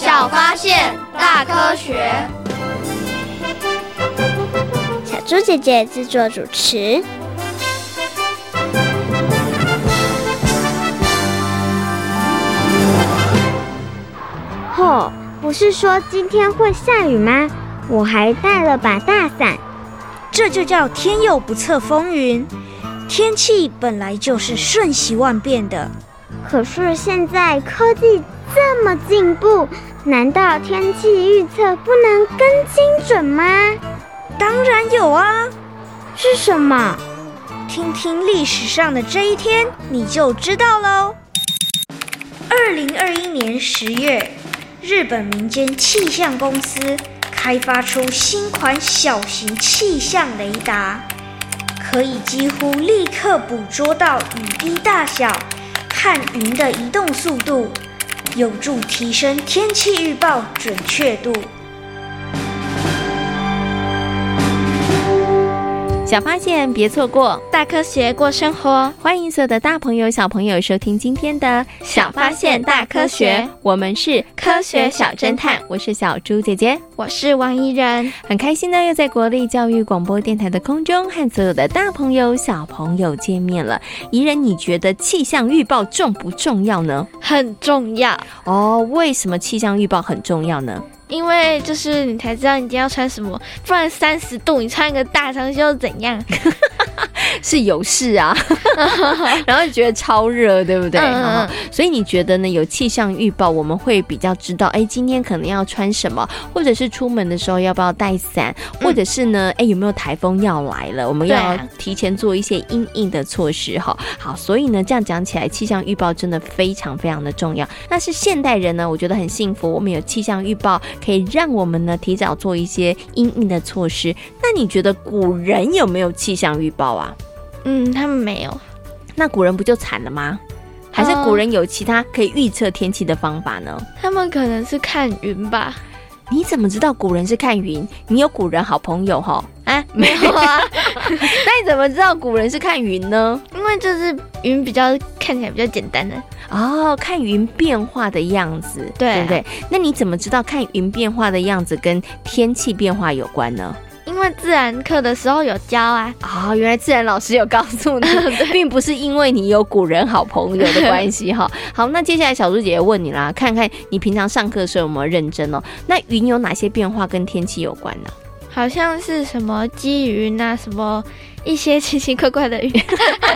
小发现，大科学。小猪姐姐制作主持。哦，不是说今天会下雨吗？我还带了把大伞。这就叫天有不测风云。天气本来就是瞬息万变的。可是现在科技这么进步，难道天气预测不能更精准吗？当然有啊。是什么？听听历史上的这一天，你就知道喽。二零二一年十月。日本民间气象公司开发出新款小型气象雷达，可以几乎立刻捕捉到雨滴大小和云的移动速度，有助提升天气预报准确度。小发现，别错过；大科学，过生活。欢迎所有的大朋友、小朋友收听今天的《小发现大科学》。我们是科学小侦探，我是小猪姐姐，我是王怡人。很开心呢，又在国立教育广播电台的空中和所有的大朋友、小朋友见面了。怡人，你觉得气象预报重不重要呢？很重要哦。为什么气象预报很重要呢？因为就是你才知道你今天要穿什么，不然三十度你穿一个大长袖怎样？是有事啊，然后觉得超热，对不对？嗯、所以你觉得呢？有气象预报，我们会比较知道，哎，今天可能要穿什么，或者是出门的时候要不要带伞，或者是呢，哎，有没有台风要来了？我们要提前做一些应应的措施哈。好，所以呢，这样讲起来，气象预报真的非常非常的重要。那是现代人呢，我觉得很幸福，我们有气象预报，可以让我们呢提早做一些应应的措施。那你觉得古人有没有气象预报啊？嗯，他们没有，那古人不就惨了吗？还是古人有其他可以预测天气的方法呢？他们可能是看云吧。你怎么知道古人是看云？你有古人好朋友哈？啊，没有啊。那你怎么知道古人是看云呢？因为就是云比较看起来比较简单的哦，看云变化的样子，对，对不对？那你怎么知道看云变化的样子跟天气变化有关呢？因为自然课的时候有教啊，啊、哦，原来自然老师有告诉你，并不是因为你有古人好朋友的关系哈。好，那接下来小猪姐姐问你啦，看看你平常上课的时候有没有认真哦？那云有哪些变化跟天气有关呢？好像是什么积云啊，什么。一些奇奇怪怪的云，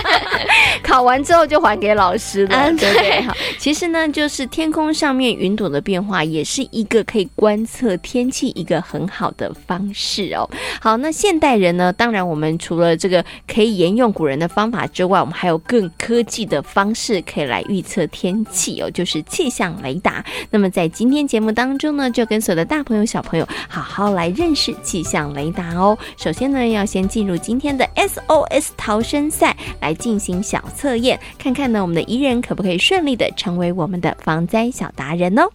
考完之后就还给老师了，嗯、对不对？好，其实呢，就是天空上面云朵的变化，也是一个可以观测天气一个很好的方式哦。好，那现代人呢，当然我们除了这个可以沿用古人的方法之外，我们还有更科技的方式可以来预测天气哦，就是气象雷达。那么在今天节目当中呢，就跟所有的大朋友小朋友好好来认识气象雷达哦。首先呢，要先进入今天的。SOS 逃生赛来进行小测验，看看呢，我们的宜人可不可以顺利的成为我们的防灾小达人哦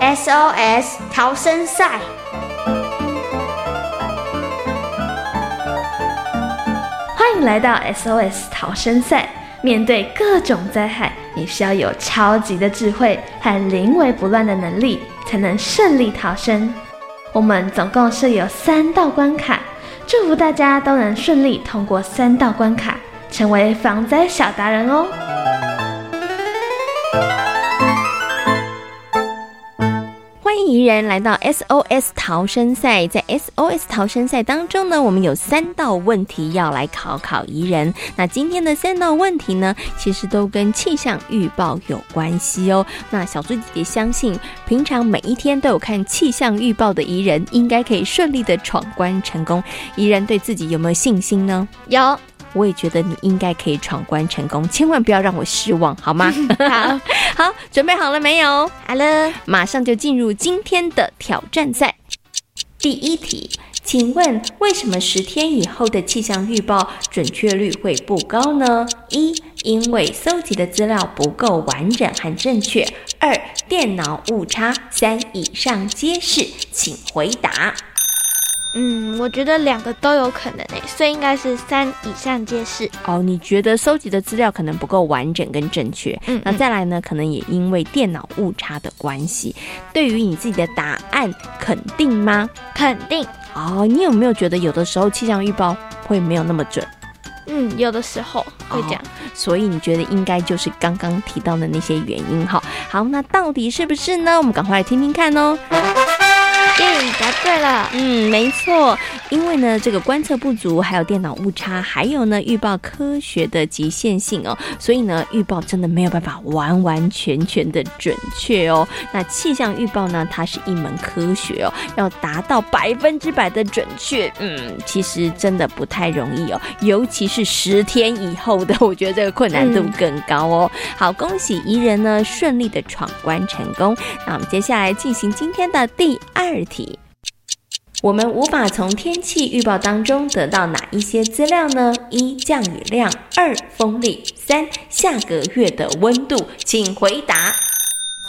？SOS 逃生赛，欢迎来到 SOS 逃生赛。面对各种灾害，你需要有超级的智慧和临危不乱的能力，才能顺利逃生。我们总共设有三道关卡，祝福大家都能顺利通过三道关卡，成为防灾小达人哦。宜人来到 SOS 逃生赛，在 SOS 逃生赛当中呢，我们有三道问题要来考考宜人。那今天的三道问题呢，其实都跟气象预报有关系哦。那小猪姐姐相信，平常每一天都有看气象预报的宜人，应该可以顺利的闯关成功。宜人对自己有没有信心呢？有。我也觉得你应该可以闯关成功，千万不要让我失望，好吗？好，好，准备好了没有？好了，马上就进入今天的挑战赛。第一题，请问为什么十天以后的气象预报准确率会不高呢？一，因为搜集的资料不够完整和正确；二，电脑误差；三，以上皆是，请回答。嗯，我觉得两个都有可能诶，所以应该是三以上皆是。哦，你觉得收集的资料可能不够完整跟正确？嗯，嗯，那再来呢？可能也因为电脑误差的关系。对于你自己的答案，肯定吗？肯定。哦，你有没有觉得有的时候气象预报会没有那么准？嗯，有的时候会这样。哦，所以你觉得应该就是刚刚提到的那些原因哈？好，那到底是不是呢？我们赶快来听听看哦。嗯，答对了。嗯，没错。因为呢，这个观测不足，还有电脑误差，还有呢，预报科学的极限性哦，所以呢，预报真的没有办法完完全全的准确哦。那气象预报呢，它是一门科学哦，要达到百分之百的准确，嗯，其实真的不太容易哦。尤其是十天以后的，我觉得这个困难度更高哦。嗯、好，恭喜怡人呢，顺利的闯关成功。那我们接下来进行今天的第二题。我们无法从天气预报当中得到哪一些资料呢？一、降雨量；二、风力；三、下个月的温度。请回答。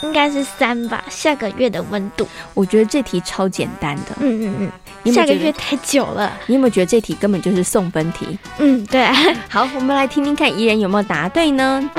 应该是三吧，下个月的温度。我觉得这题超简单的。嗯嗯嗯。有有下个月太久了。你有没有觉得这题根本就是送分题？嗯，对。好，我们来听听看，怡人有没有答对呢？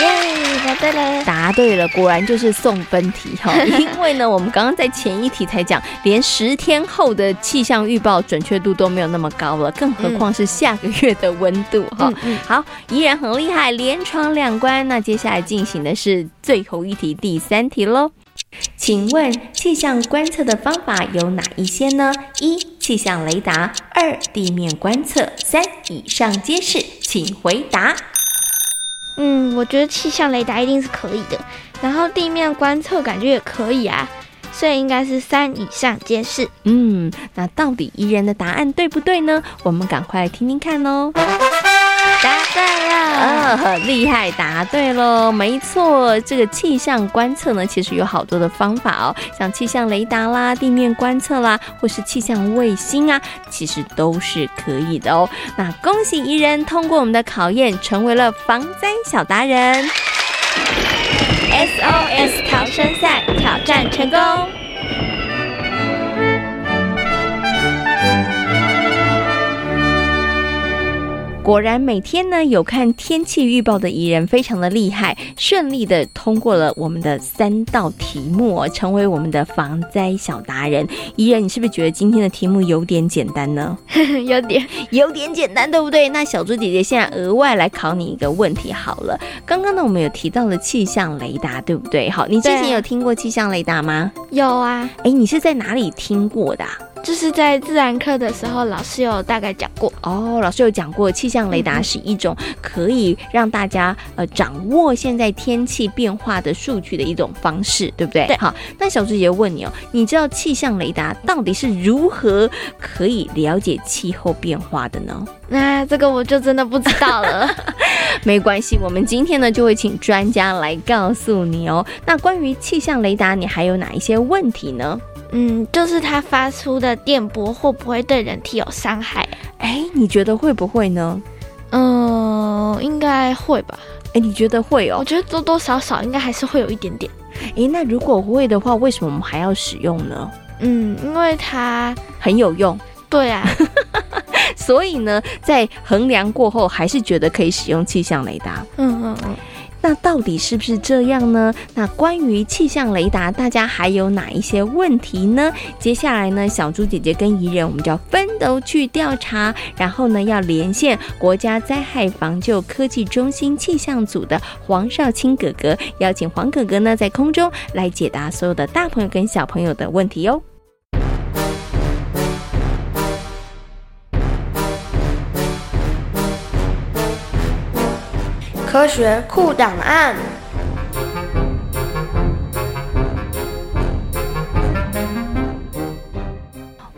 耶，答对了！答对了，果然就是送分题哈。因为呢，我们刚刚在前一题才讲，连十天后的气象预报准确度都没有那么高了，更何况是下个月的温度哈。嗯、好，依然很厉害，连闯两关。那接下来进行的是最后一题，第三题喽。请问气象观测的方法有哪一些呢？一、气象雷达；二、地面观测；三、以上皆是。请回答。嗯，我觉得气象雷达一定是可以的，然后地面观测感觉也可以啊，所以应该是三以上皆是。嗯，那到底宜人的答案对不对呢？我们赶快听听看哦。答对了，呃，很厉害，答对喽，没错，这个气象观测呢，其实有好多的方法哦，像气象雷达啦、地面观测啦，或是气象卫星啊，其实都是可以的哦。那恭喜怡人通过我们的考验，成为了防灾小达人，SOS 逃生赛挑战成功。果然，每天呢有看天气预报的宜人非常的厉害，顺利的通过了我们的三道题目哦，成为我们的防灾小达人。宜人，你是不是觉得今天的题目有点简单呢？有点，有点简单，对不对？那小猪姐姐现在额外来考你一个问题好了。刚刚呢，我们有提到了气象雷达，对不对？好，你之前有听过气象雷达吗？有啊。哎，你是在哪里听过的啊？就是在自然课的时候，老师有大概讲过哦。老师有讲过，气象雷达是一种可以让大家呃掌握现在天气变化的数据的一种方式，对不对？对。好，那小猪姐姐问你哦，你知道气象雷达到底是如何可以了解气候变化的呢？那这个我就真的不知道了。没关系，我们今天呢就会请专家来告诉你哦。那关于气象雷达，你还有哪一些问题呢？嗯，就是它发出的电波会不会对人体有伤害？哎，你觉得会不会呢？嗯，应该会吧。哎，你觉得会哦？我觉得多多少少应该还是会有一点点。哎，那如果会的话，为什么我们还要使用呢？嗯，因为它很有用。对啊，所以呢，在衡量过后，还是觉得可以使用气象雷达。嗯嗯嗯。那到底是不是这样呢？那关于气象雷达，大家还有哪一些问题呢？接下来呢，小猪姐姐跟怡人，我们就要分头去调查，然后呢，要连线国家灾害防救科技中心气象组的黄少清哥哥，邀请黄哥哥呢在空中来解答所有的大朋友跟小朋友的问题哟。科学酷档案。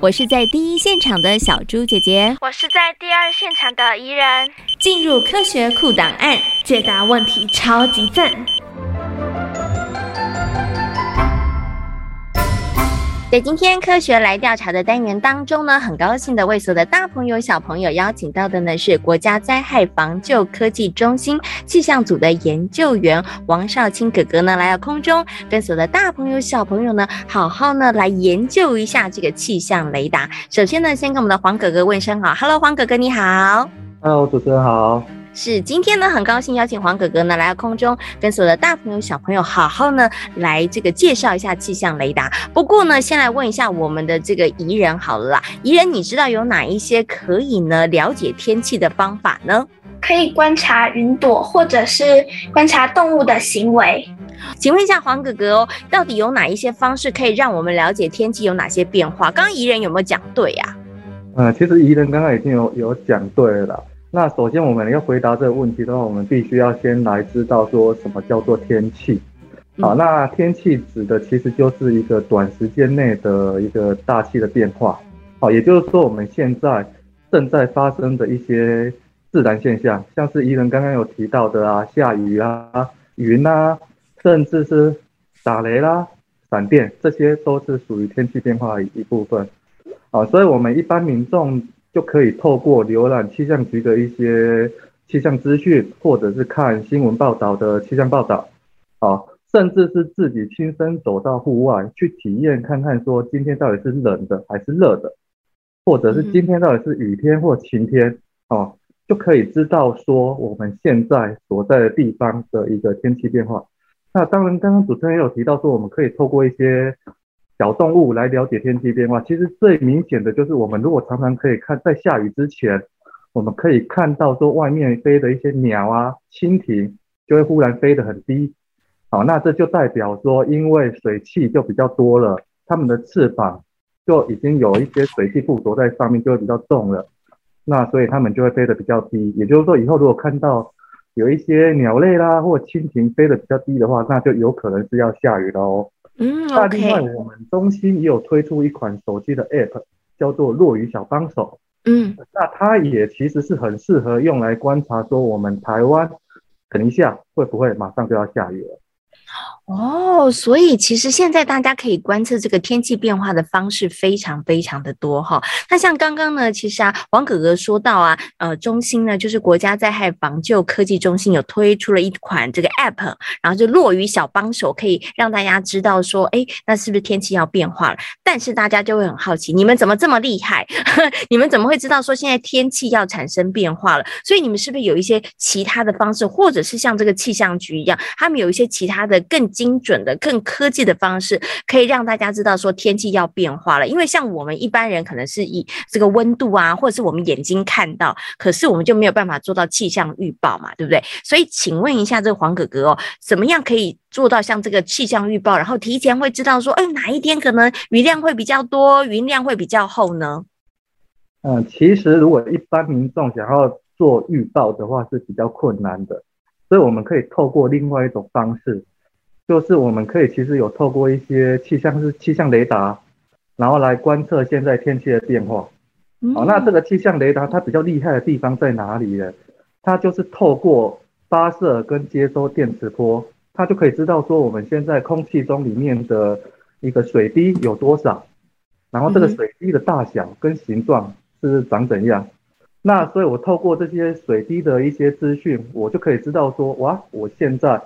我是在第一现场的小猪姐姐，我是在第二现场的怡人。进入科学酷档案，解答问题超级赞。在今天科学来调查的单元当中呢，很高兴的为所有的大朋友小朋友邀请到的呢是国家灾害防救科技中心气象组的研究员王少卿哥哥呢来到空中，跟所有的大朋友小朋友呢好好呢来研究一下这个气象雷达。首先呢，先跟我们的黄哥哥问声好，Hello，黄哥哥你好，Hello，主持人好。是今天呢，很高兴邀请黄哥哥呢来到空中，跟所有的大朋友小朋友好好呢来这个介绍一下气象雷达。不过呢，先来问一下我们的这个宜人好了啦，宜人你知道有哪一些可以呢了解天气的方法呢？可以观察云朵，或者是观察动物的行为。请问一下黄哥哥哦，到底有哪一些方式可以让我们了解天气有哪些变化？刚刚宜人有没有讲对呀？呃，其实宜人刚刚已经有有讲对了。那首先我们要回答这个问题的话，我们必须要先来知道说什么叫做天气。好，那天气指的其实就是一个短时间内的一个大气的变化。好，也就是说我们现在正在发生的一些自然现象，像是伊人刚刚有提到的啊，下雨啊、云啊，甚至是打雷啦、闪电，这些都是属于天气变化的一部分。啊，所以我们一般民众。就可以透过浏览气象局的一些气象资讯，或者是看新闻报道的气象报道，啊，甚至是自己亲身走到户外去体验看看，说今天到底是冷的还是热的，或者是今天到底是雨天或晴天，啊，就可以知道说我们现在所在的地方的一个天气变化。那当然，刚刚主持人也有提到说，我们可以透过一些。小动物来了解天气变化，其实最明显的就是我们如果常常可以看，在下雨之前，我们可以看到说外面飞的一些鸟啊、蜻蜓就会忽然飞得很低，好，那这就代表说，因为水汽就比较多了，它们的翅膀就已经有一些水汽附着在上面，就会比较重了，那所以它们就会飞得比较低。也就是说，以后如果看到有一些鸟类啦或蜻蜓飞得比较低的话，那就有可能是要下雨了哦。嗯，那另外我们中心也有推出一款手机的 App，叫做落雨小帮手。嗯，那它也其实是很适合用来观察说我们台湾等一下会不会马上就要下雨了。哦，所以其实现在大家可以观测这个天气变化的方式非常非常的多哈。那像刚刚呢，其实啊，王哥哥说到啊，呃，中心呢就是国家灾害防救科技中心有推出了一款这个 App，然后就落雨小帮手可以让大家知道说，哎，那是不是天气要变化了？但是大家就会很好奇，你们怎么这么厉害？你们怎么会知道说现在天气要产生变化了？所以你们是不是有一些其他的方式，或者是像这个气象局一样，他们有一些其他的更精准的、更科技的方式，可以让大家知道说天气要变化了。因为像我们一般人可能是以这个温度啊，或者是我们眼睛看到，可是我们就没有办法做到气象预报嘛，对不对？所以请问一下这个黄哥哥哦，怎么样可以做到像这个气象预报，然后提前会知道说，哎，哪一天可能雨量会比较多，云量会比较厚呢？嗯，其实如果一般民众想要做预报的话是比较困难的，所以我们可以透过另外一种方式。就是我们可以其实有透过一些气象是气象雷达，然后来观测现在天气的变化。好，那这个气象雷达它比较厉害的地方在哪里呢？它就是透过发射跟接收电磁波，它就可以知道说我们现在空气中里面的一个水滴有多少，然后这个水滴的大小跟形状是长怎样。那所以我透过这些水滴的一些资讯，我就可以知道说，哇，我现在。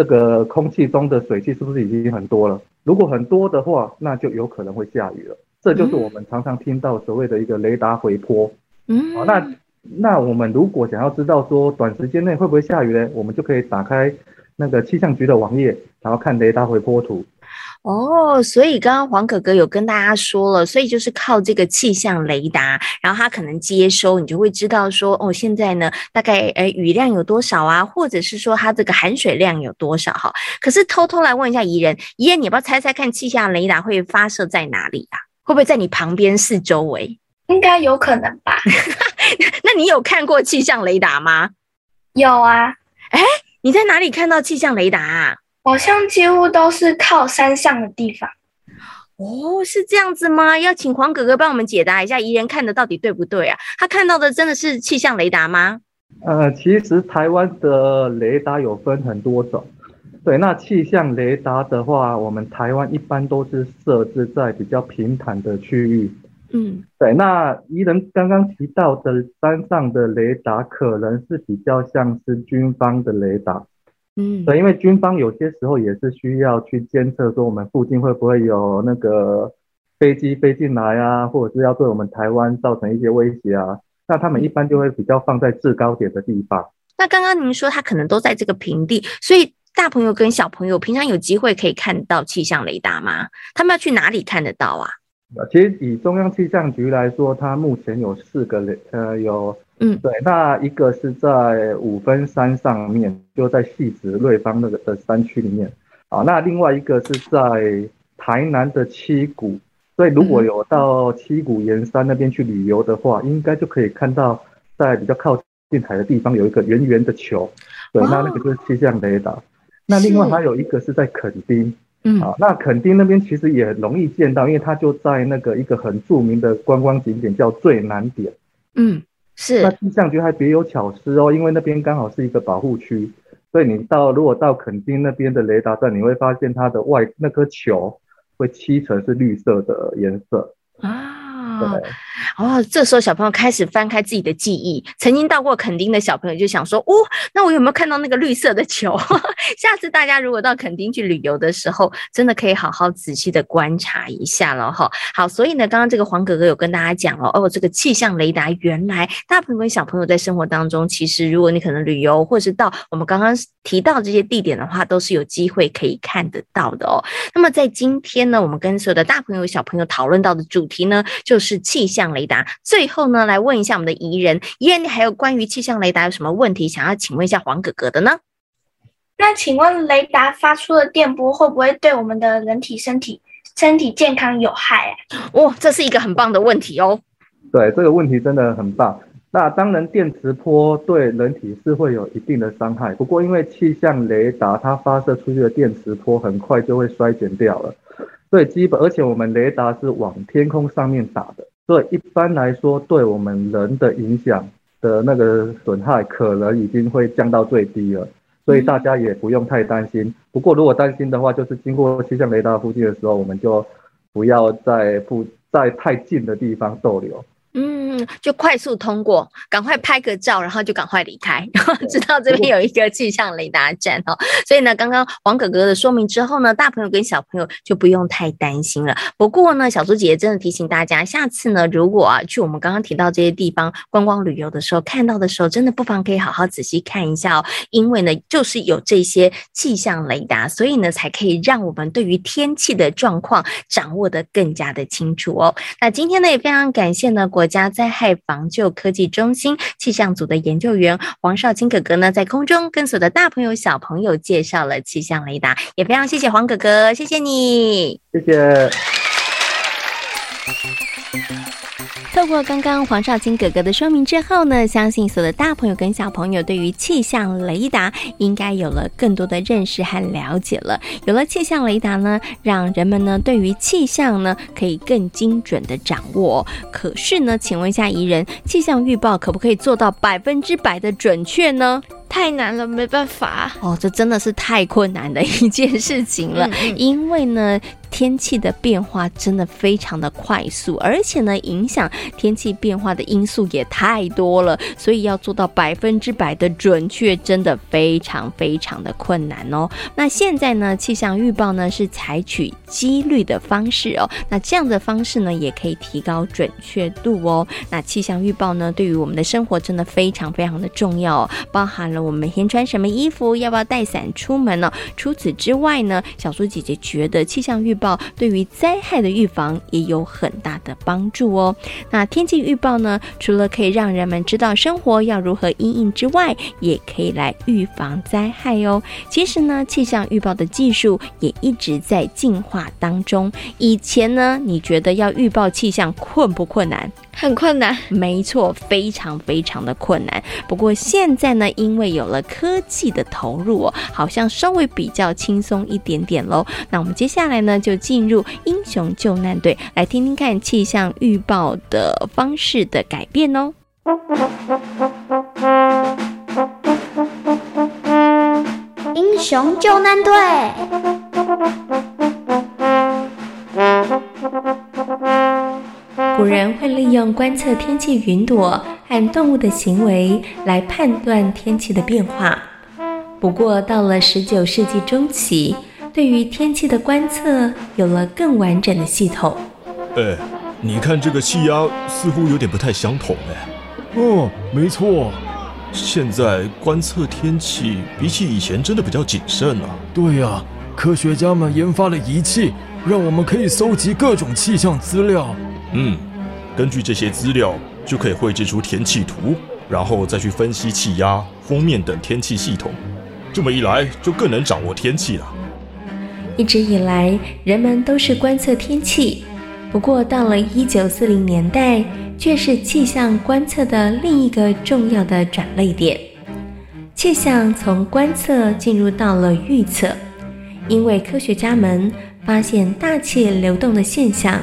这个空气中的水汽是不是已经很多了？如果很多的话，那就有可能会下雨了。这就是我们常常听到所谓的一个雷达回波。嗯，好，那那我们如果想要知道说短时间内会不会下雨呢？我们就可以打开那个气象局的网页，然后看雷达回波图。哦，所以刚刚黄哥哥有跟大家说了，所以就是靠这个气象雷达，然后它可能接收，你就会知道说，哦，现在呢大概诶雨量有多少啊，或者是说它这个含水量有多少哈。可是偷偷来问一下怡人，怡人你要不要猜猜看气象雷达会发射在哪里啊？会不会在你旁边四周围？应该有可能吧。那你有看过气象雷达吗？有啊。哎，你在哪里看到气象雷达啊？好像几乎都是靠山上的地方哦，是这样子吗？要请黄哥哥帮我们解答一下，宜人看的到底对不对啊？他看到的真的是气象雷达吗？呃，其实台湾的雷达有分很多种。对，那气象雷达的话，我们台湾一般都是设置在比较平坦的区域。嗯，对，那宜人刚刚提到的山上的雷达，可能是比较像是军方的雷达。嗯，对，因为军方有些时候也是需要去监测说我们附近会不会有那个飞机飞进来啊，或者是要对我们台湾造成一些威胁啊，那他们一般就会比较放在制高点的地方。那刚刚您说他可能都在这个平地，所以大朋友跟小朋友平常有机会可以看到气象雷达吗？他们要去哪里看得到啊？其实以中央气象局来说，它目前有四个雷，呃，有，嗯，对，那一个是在五分山上面，就在汐止瑞芳那个的山区里面，啊，那另外一个是在台南的七股，所以如果有到七股盐山那边去旅游的话，应该就可以看到在比较靠近海的地方有一个圆圆的球，对，那那个就是气象雷达。那另外还有一个是在垦丁。嗯，啊，那垦丁那边其实也很容易见到，因为它就在那个一个很著名的观光景点叫最南点。嗯，是。那气象局还别有巧思哦，因为那边刚好是一个保护区，所以你到如果到垦丁那边的雷达站，你会发现它的外那颗球会漆成是绿色的颜色啊。哦，这时候小朋友开始翻开自己的记忆，曾经到过垦丁的小朋友就想说：哦，那我有没有看到那个绿色的球？下次大家如果到垦丁去旅游的时候，真的可以好好仔细的观察一下了哈。好，所以呢，刚刚这个黄哥哥有跟大家讲了哦，这个气象雷达原来大朋友小朋友在生活当中，其实如果你可能旅游，或是到我们刚刚提到这些地点的话，都是有机会可以看得到的哦。那么在今天呢，我们跟所有的大朋友小朋友讨论到的主题呢，就是气象雷达。最后呢，来问一下我们的怡人，怡人，你还有关于气象雷达有什么问题想要请问一下黄哥哥的呢？那请问雷达发出的电波会不会对我们的人体身体身体健康有害啊？哦，这是一个很棒的问题哦。对，这个问题真的很棒。那当然，电磁波对人体是会有一定的伤害，不过因为气象雷达它发射出去的电磁波很快就会衰减掉了，所以基本而且我们雷达是往天空上面打的。所以一般来说，对我们人的影响的那个损害，可能已经会降到最低了，所以大家也不用太担心。不过如果担心的话，就是经过气象雷达附近的时候，我们就不要在不在太近的地方逗留。嗯，就快速通过，赶快拍个照，然后就赶快离开，然后知道这边有一个气象雷达站哦。所以呢，刚刚黄哥哥的说明之后呢，大朋友跟小朋友就不用太担心了。不过呢，小猪姐姐真的提醒大家，下次呢，如果啊去我们刚刚提到这些地方观光旅游的时候，看到的时候，真的不妨可以好好仔细看一下哦。因为呢，就是有这些气象雷达，所以呢，才可以让我们对于天气的状况掌握的更加的清楚哦。那今天呢，也非常感谢呢。国国家灾害防救科技中心气象组的研究员黄少卿哥哥呢，在空中跟所有的大朋友小朋友介绍了气象雷达，也非常谢谢黄哥哥，谢谢你，谢谢。透过刚刚黄少卿哥哥的说明之后呢，相信所有的大朋友跟小朋友对于气象雷达应该有了更多的认识和了解了。有了气象雷达呢，让人们呢对于气象呢可以更精准的掌握。可是呢，请问一下宜人，气象预报可不可以做到百分之百的准确呢？太难了，没办法。哦，这真的是太困难的一件事情了，因为呢。天气的变化真的非常的快速，而且呢，影响天气变化的因素也太多了，所以要做到百分之百的准确，真的非常非常的困难哦。那现在呢，气象预报呢是采取几率的方式哦，那这样的方式呢也可以提高准确度哦。那气象预报呢，对于我们的生活真的非常非常的重要哦，包含了我们每天穿什么衣服，要不要带伞出门呢？除此之外呢，小苏姐姐觉得气象预报对于灾害的预防也有很大的帮助哦。那天气预报呢，除了可以让人们知道生活要如何应应之外，也可以来预防灾害哦。其实呢，气象预报的技术也一直在进化当中。以前呢，你觉得要预报气象困不困难？很困难。没错，非常非常的困难。不过现在呢，因为有了科技的投入哦，好像稍微比较轻松一点点喽。那我们接下来呢，就进入英雄救难队，来听听看气象预报的方式的改变哦。英雄救难队。古人会利用观测天气云朵和动物的行为来判断天气的变化。不过，到了十九世纪中期，对于天气的观测有了更完整的系统。哎，你看这个气压似乎有点不太相同哎。哦，没错。现在观测天气比起以前真的比较谨慎啊。对呀，科学家们研发了仪器，让我们可以搜集各种气象资料。嗯，根据这些资料，就可以绘制出天气图，然后再去分析气压、锋面等天气系统。这么一来，就更能掌握天气了。一直以来，人们都是观测天气，不过到了一九四零年代，却是气象观测的另一个重要的转捩点。气象从观测进入到了预测，因为科学家们发现大气流动的现象。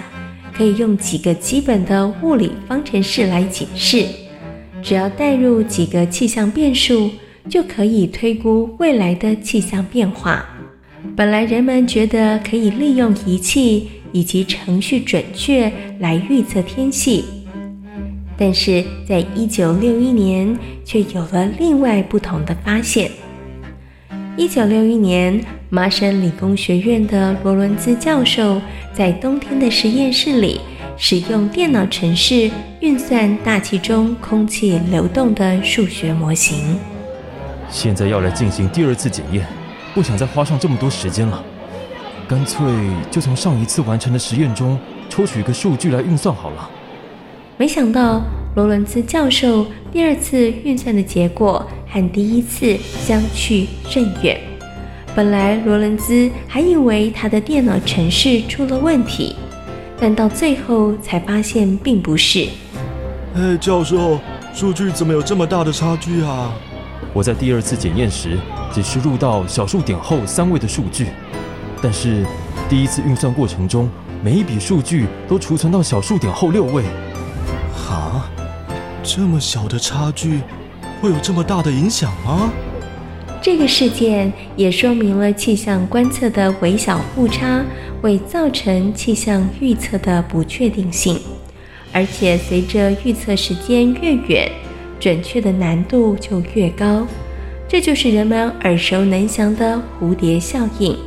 可以用几个基本的物理方程式来解释，只要带入几个气象变数，就可以推估未来的气象变化。本来人们觉得可以利用仪器以及程序准确来预测天气，但是在一九六一年却有了另外不同的发现。一九六一年，麻省理工学院的罗伦兹教授在冬天的实验室里，使用电脑程式运算大气中空气流动的数学模型。现在要来进行第二次检验，不想再花上这么多时间了，干脆就从上一次完成的实验中抽取一个数据来运算好了。没想到罗伦兹教授第二次运算的结果，和第一次相去甚远。本来罗伦兹还以为他的电脑程式出了问题，但到最后才发现并不是。哎，教授，数据怎么有这么大的差距啊？我在第二次检验时只输入到小数点后三位的数据，但是第一次运算过程中，每一笔数据都储存到小数点后六位。哈，这么小的差距。会有这么大的影响吗？这个事件也说明了气象观测的微小误差会造成气象预测的不确定性，而且随着预测时间越远，准确的难度就越高。这就是人们耳熟能详的蝴蝶效应。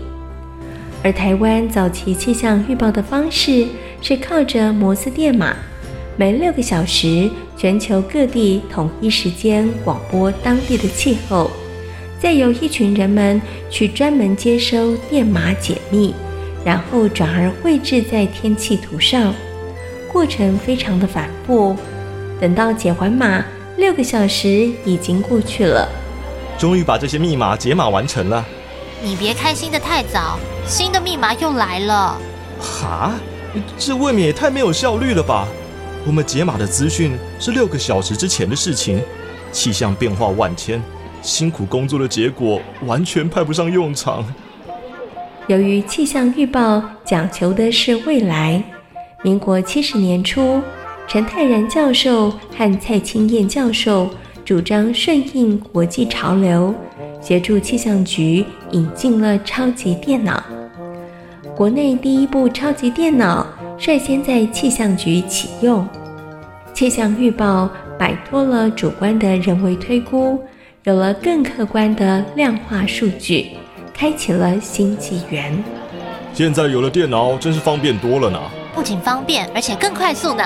而台湾早期气象预报的方式是靠着摩斯电码。每六个小时，全球各地统一时间广播当地的气候，再由一群人们去专门接收电码解密，然后转而绘制在天气图上。过程非常的反复，等到解完码，六个小时已经过去了。终于把这些密码解码完成了。你别开心的太早，新的密码又来了。哈，这未免也太没有效率了吧？我们解码的资讯是六个小时之前的事情，气象变化万千，辛苦工作的结果完全派不上用场。由于气象预报讲求的是未来，民国七十年初，陈泰然教授和蔡清燕教授主张顺应国际潮流，协助气象局引进了超级电脑。国内第一部超级电脑。率先在气象局启用，气象预报摆脱了主观的人为推估，有了更客观的量化数据，开启了新纪元。现在有了电脑，真是方便多了呢。不仅方便，而且更快速呢。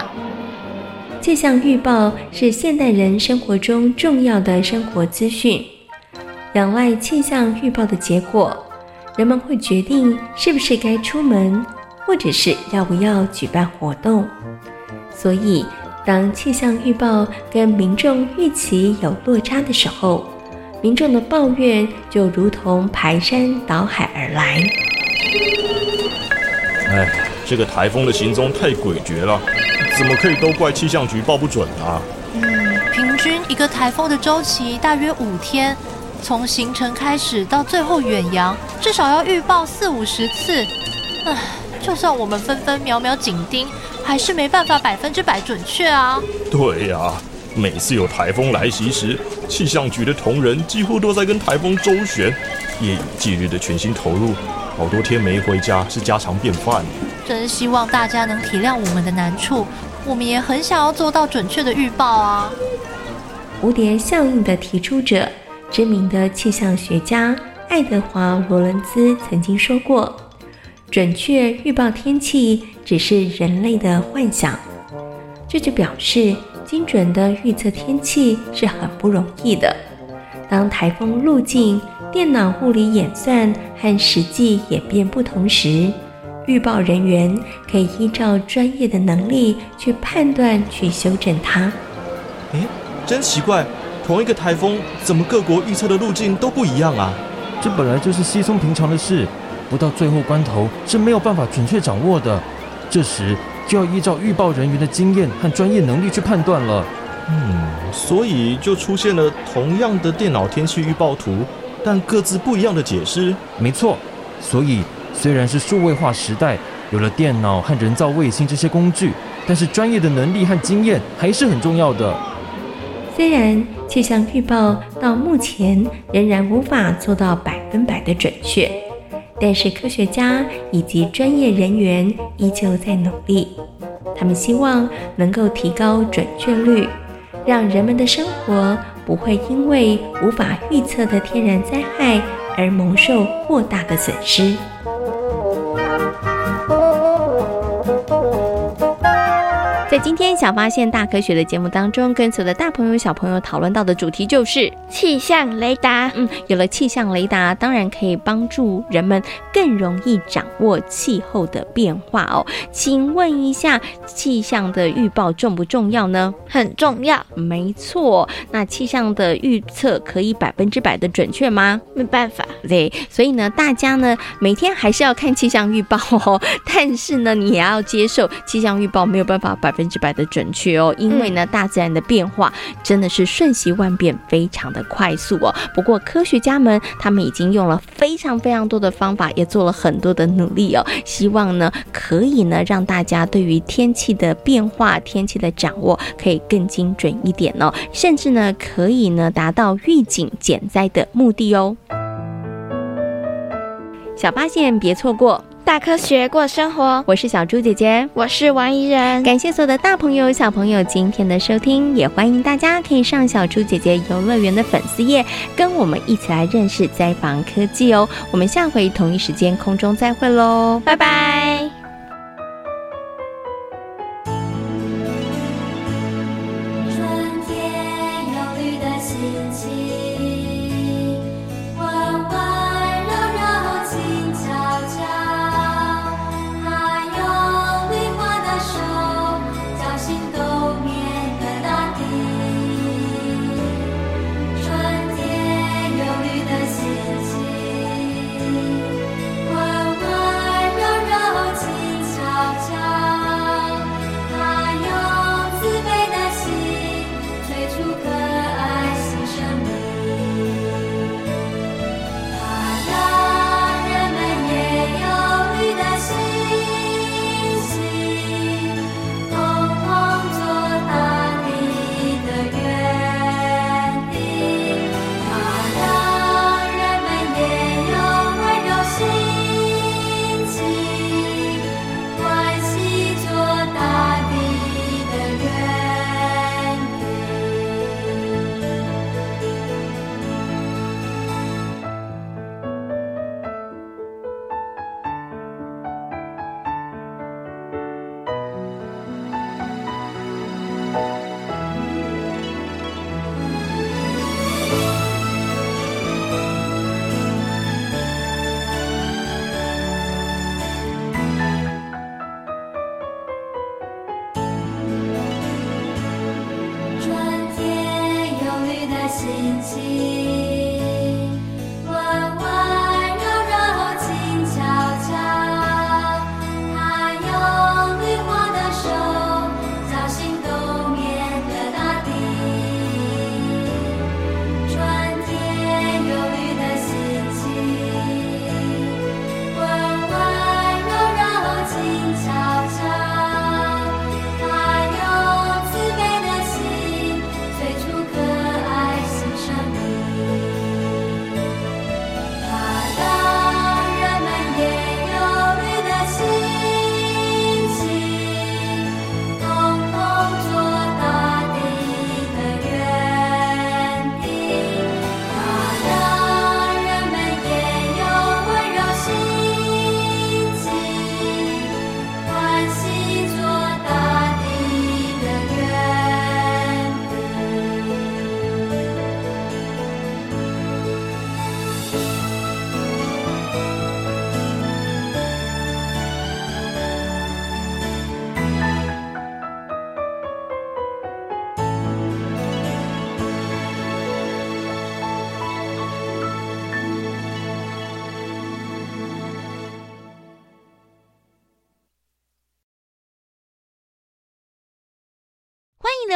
气象预报是现代人生活中重要的生活资讯，仰赖气象预报的结果，人们会决定是不是该出门。或者是要不要举办活动，所以当气象预报跟民众预期有落差的时候，民众的抱怨就如同排山倒海而来。哎，这个台风的行踪太诡谲了，怎么可以都怪气象局报不准啊？嗯，平均一个台风的周期大约五天，从形成开始到最后远洋，至少要预报四五十次。唉，就算我们分分秒秒紧盯，还是没办法百分之百准确啊。对呀、啊，每次有台风来袭时，气象局的同仁几乎都在跟台风周旋，夜以继日的全心投入，好多天没回家是家常便饭。真希望大家能体谅我们的难处，我们也很想要做到准确的预报啊。蝴蝶效应的提出者，知名的气象学家爱德华·罗伦兹曾经说过：“准确预报天气只是人类的幻想。”这就表示，精准的预测天气是很不容易的。当台风路径、电脑物理演算和实际演变不同时，预报人员可以依照专业的能力去判断、去修正它。诶，真奇怪，同一个台风，怎么各国预测的路径都不一样啊？这本来就是稀松平常的事，不到最后关头是没有办法准确掌握的。这时就要依照预报人员的经验和专业能力去判断了。嗯，所以就出现了同样的电脑天气预报图，但各自不一样的解释。没错，所以。虽然是数位化时代，有了电脑和人造卫星这些工具，但是专业的能力和经验还是很重要的。虽然气象预报到目前仍然无法做到百分百的准确，但是科学家以及专业人员依旧在努力。他们希望能够提高准确率，让人们的生活不会因为无法预测的天然灾害而蒙受过大的损失。今天小发现大科学的节目当中，跟所有的大朋友小朋友讨论到的主题就是气象雷达。嗯，有了气象雷达，当然可以帮助人们更容易掌握气候的变化哦。请问一下，气象的预报重不重要呢？很重要。没错。那气象的预测可以百分之百的准确吗？没办法。对，所以呢，大家呢每天还是要看气象预报哦。但是呢，你也要接受气象预报没有办法百分。百分之百的准确哦，因为呢，大自然的变化真的是瞬息万变，非常的快速哦。不过科学家们他们已经用了非常非常多的方法，也做了很多的努力哦，希望呢可以呢让大家对于天气的变化、天气的掌握可以更精准一点哦，甚至呢可以呢达到预警减灾的目的哦。小发现，别错过。大科学过生活，我是小猪姐姐，我是王怡人。感谢所有的大朋友、小朋友今天的收听，也欢迎大家可以上小猪姐姐游乐园的粉丝页，跟我们一起来认识灾防科技哦。我们下回同一时间空中再会喽，拜拜。